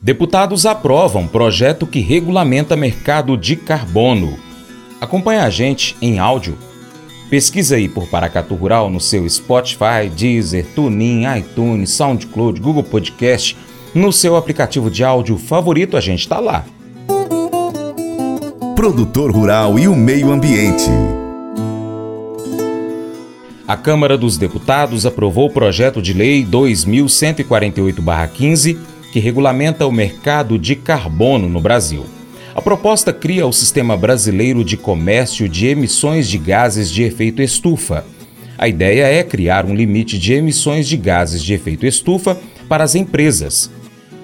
Deputados aprovam projeto que regulamenta mercado de carbono. Acompanhe a gente em áudio. Pesquisa aí por Paracatu Rural no seu Spotify, Deezer, TuneIn, iTunes, SoundCloud, Google Podcast. No seu aplicativo de áudio favorito, a gente está lá. Produtor Rural e o Meio Ambiente. A Câmara dos Deputados aprovou o projeto de lei 2148-15 que regulamenta o mercado de carbono no Brasil. A proposta cria o Sistema Brasileiro de Comércio de Emissões de Gases de Efeito Estufa. A ideia é criar um limite de emissões de gases de efeito estufa para as empresas.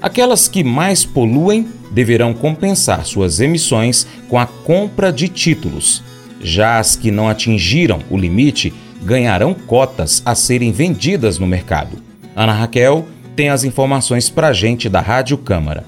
Aquelas que mais poluem deverão compensar suas emissões com a compra de títulos. Já as que não atingiram o limite ganharão cotas a serem vendidas no mercado. Ana Raquel tem as informações para a gente da Rádio Câmara.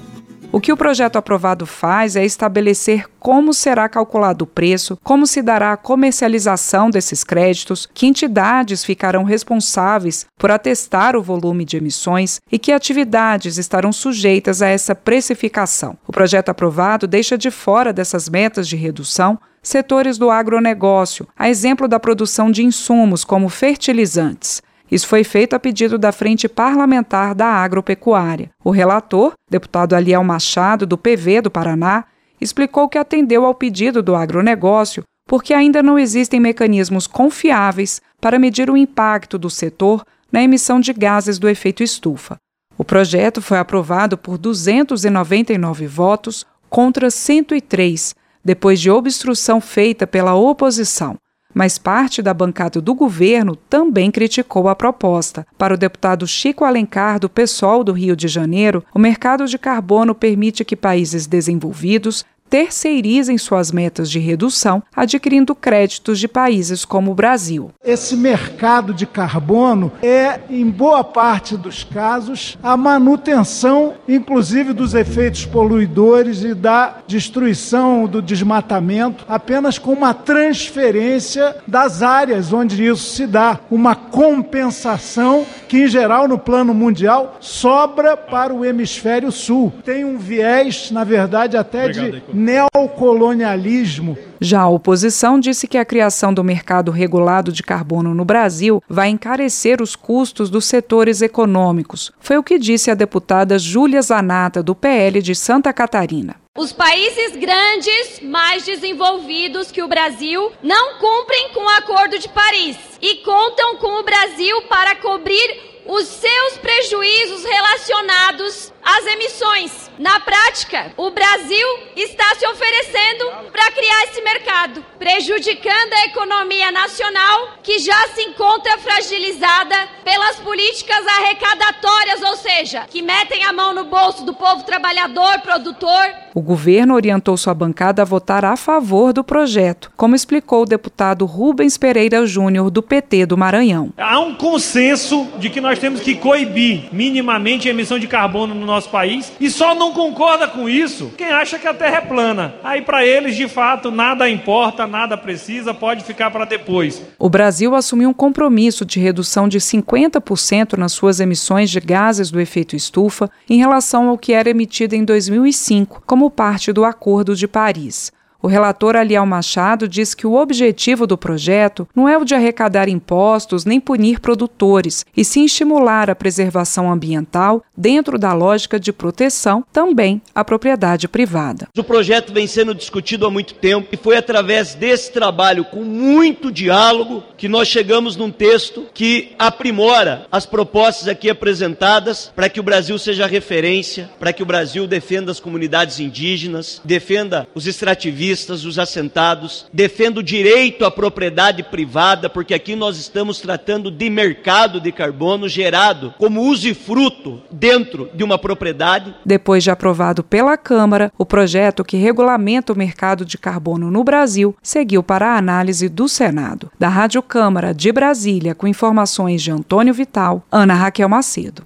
O que o projeto aprovado faz é estabelecer como será calculado o preço, como se dará a comercialização desses créditos, que entidades ficarão responsáveis por atestar o volume de emissões e que atividades estarão sujeitas a essa precificação. O projeto aprovado deixa de fora dessas metas de redução setores do agronegócio, a exemplo da produção de insumos como fertilizantes. Isso foi feito a pedido da Frente Parlamentar da Agropecuária. O relator, deputado Aliel Machado, do PV do Paraná, explicou que atendeu ao pedido do agronegócio porque ainda não existem mecanismos confiáveis para medir o impacto do setor na emissão de gases do efeito estufa. O projeto foi aprovado por 299 votos contra 103, depois de obstrução feita pela oposição mas parte da bancada do governo também criticou a proposta. Para o deputado Chico Alencar, do PSOL do Rio de Janeiro, o mercado de carbono permite que países desenvolvidos terceirizem suas metas de redução, adquirindo créditos de países como o Brasil. Esse mercado de carbono é, em boa parte dos casos, a manutenção, inclusive, dos efeitos poluidores e da destruição do desmatamento, apenas com uma transferência das áreas onde isso se dá, uma compensação que, em geral, no plano mundial, sobra para o hemisfério sul. Tem um viés, na verdade, até Obrigado, de neocolonialismo. Já a oposição disse que a criação do mercado regulado de carbono no Brasil vai encarecer os custos dos setores econômicos. Foi o que disse a deputada Júlia Zanata, do PL de Santa Catarina. Os países grandes, mais desenvolvidos que o Brasil, não cumprem com o Acordo de Paris e contam com o Brasil para cobrir os seus prejuízos relacionados às emissões. Na prática, o Brasil está se oferecendo para criar esse mercado, prejudicando a economia nacional, que já se encontra fragilizada pelas políticas arrecadatórias, ou seja, que metem a mão no bolso do povo trabalhador, produtor. O governo orientou sua bancada a votar a favor do projeto, como explicou o deputado Rubens Pereira Júnior, do PT do Maranhão. Há um consenso de que nós temos que coibir minimamente a emissão de carbono no nosso país e só não concorda com isso quem acha que a Terra é plana. Aí, para eles, de fato, nada importa, nada precisa, pode ficar para depois. O Brasil assumiu um compromisso de redução de 50% nas suas emissões de gases do efeito estufa em relação ao que era emitido em 2005, como parte do Acordo de Paris. O relator Alial Machado diz que o objetivo do projeto não é o de arrecadar impostos nem punir produtores, e sim estimular a preservação ambiental dentro da lógica de proteção também à propriedade privada. O projeto vem sendo discutido há muito tempo e foi através desse trabalho, com muito diálogo, que nós chegamos num texto que aprimora as propostas aqui apresentadas para que o Brasil seja referência, para que o Brasil defenda as comunidades indígenas, defenda os extrativistas os assentados, defendo o direito à propriedade privada, porque aqui nós estamos tratando de mercado de carbono gerado como usufruto dentro de uma propriedade. Depois de aprovado pela Câmara, o projeto que regulamenta o mercado de carbono no Brasil seguiu para a análise do Senado. Da Rádio Câmara de Brasília, com informações de Antônio Vital, Ana Raquel Macedo.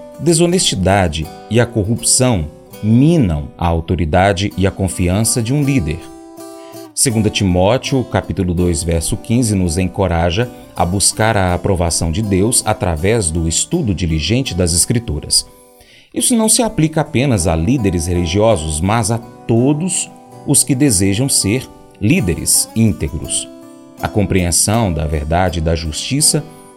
desonestidade e a corrupção minam a autoridade e a confiança de um líder. 2 Timóteo, capítulo 2, verso 15, nos encoraja a buscar a aprovação de Deus através do estudo diligente das Escrituras. Isso não se aplica apenas a líderes religiosos, mas a todos os que desejam ser líderes íntegros. A compreensão da verdade e da justiça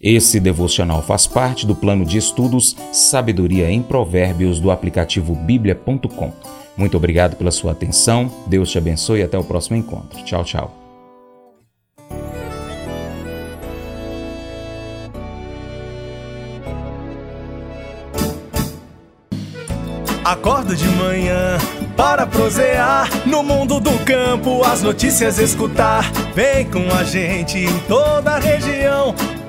Esse devocional faz parte do plano de estudos Sabedoria em Provérbios do aplicativo bíblia.com. Muito obrigado pela sua atenção, Deus te abençoe e até o próximo encontro. Tchau, tchau. Acordo de manhã para prosear no mundo do campo, as notícias escutar. Vem com a gente em toda a região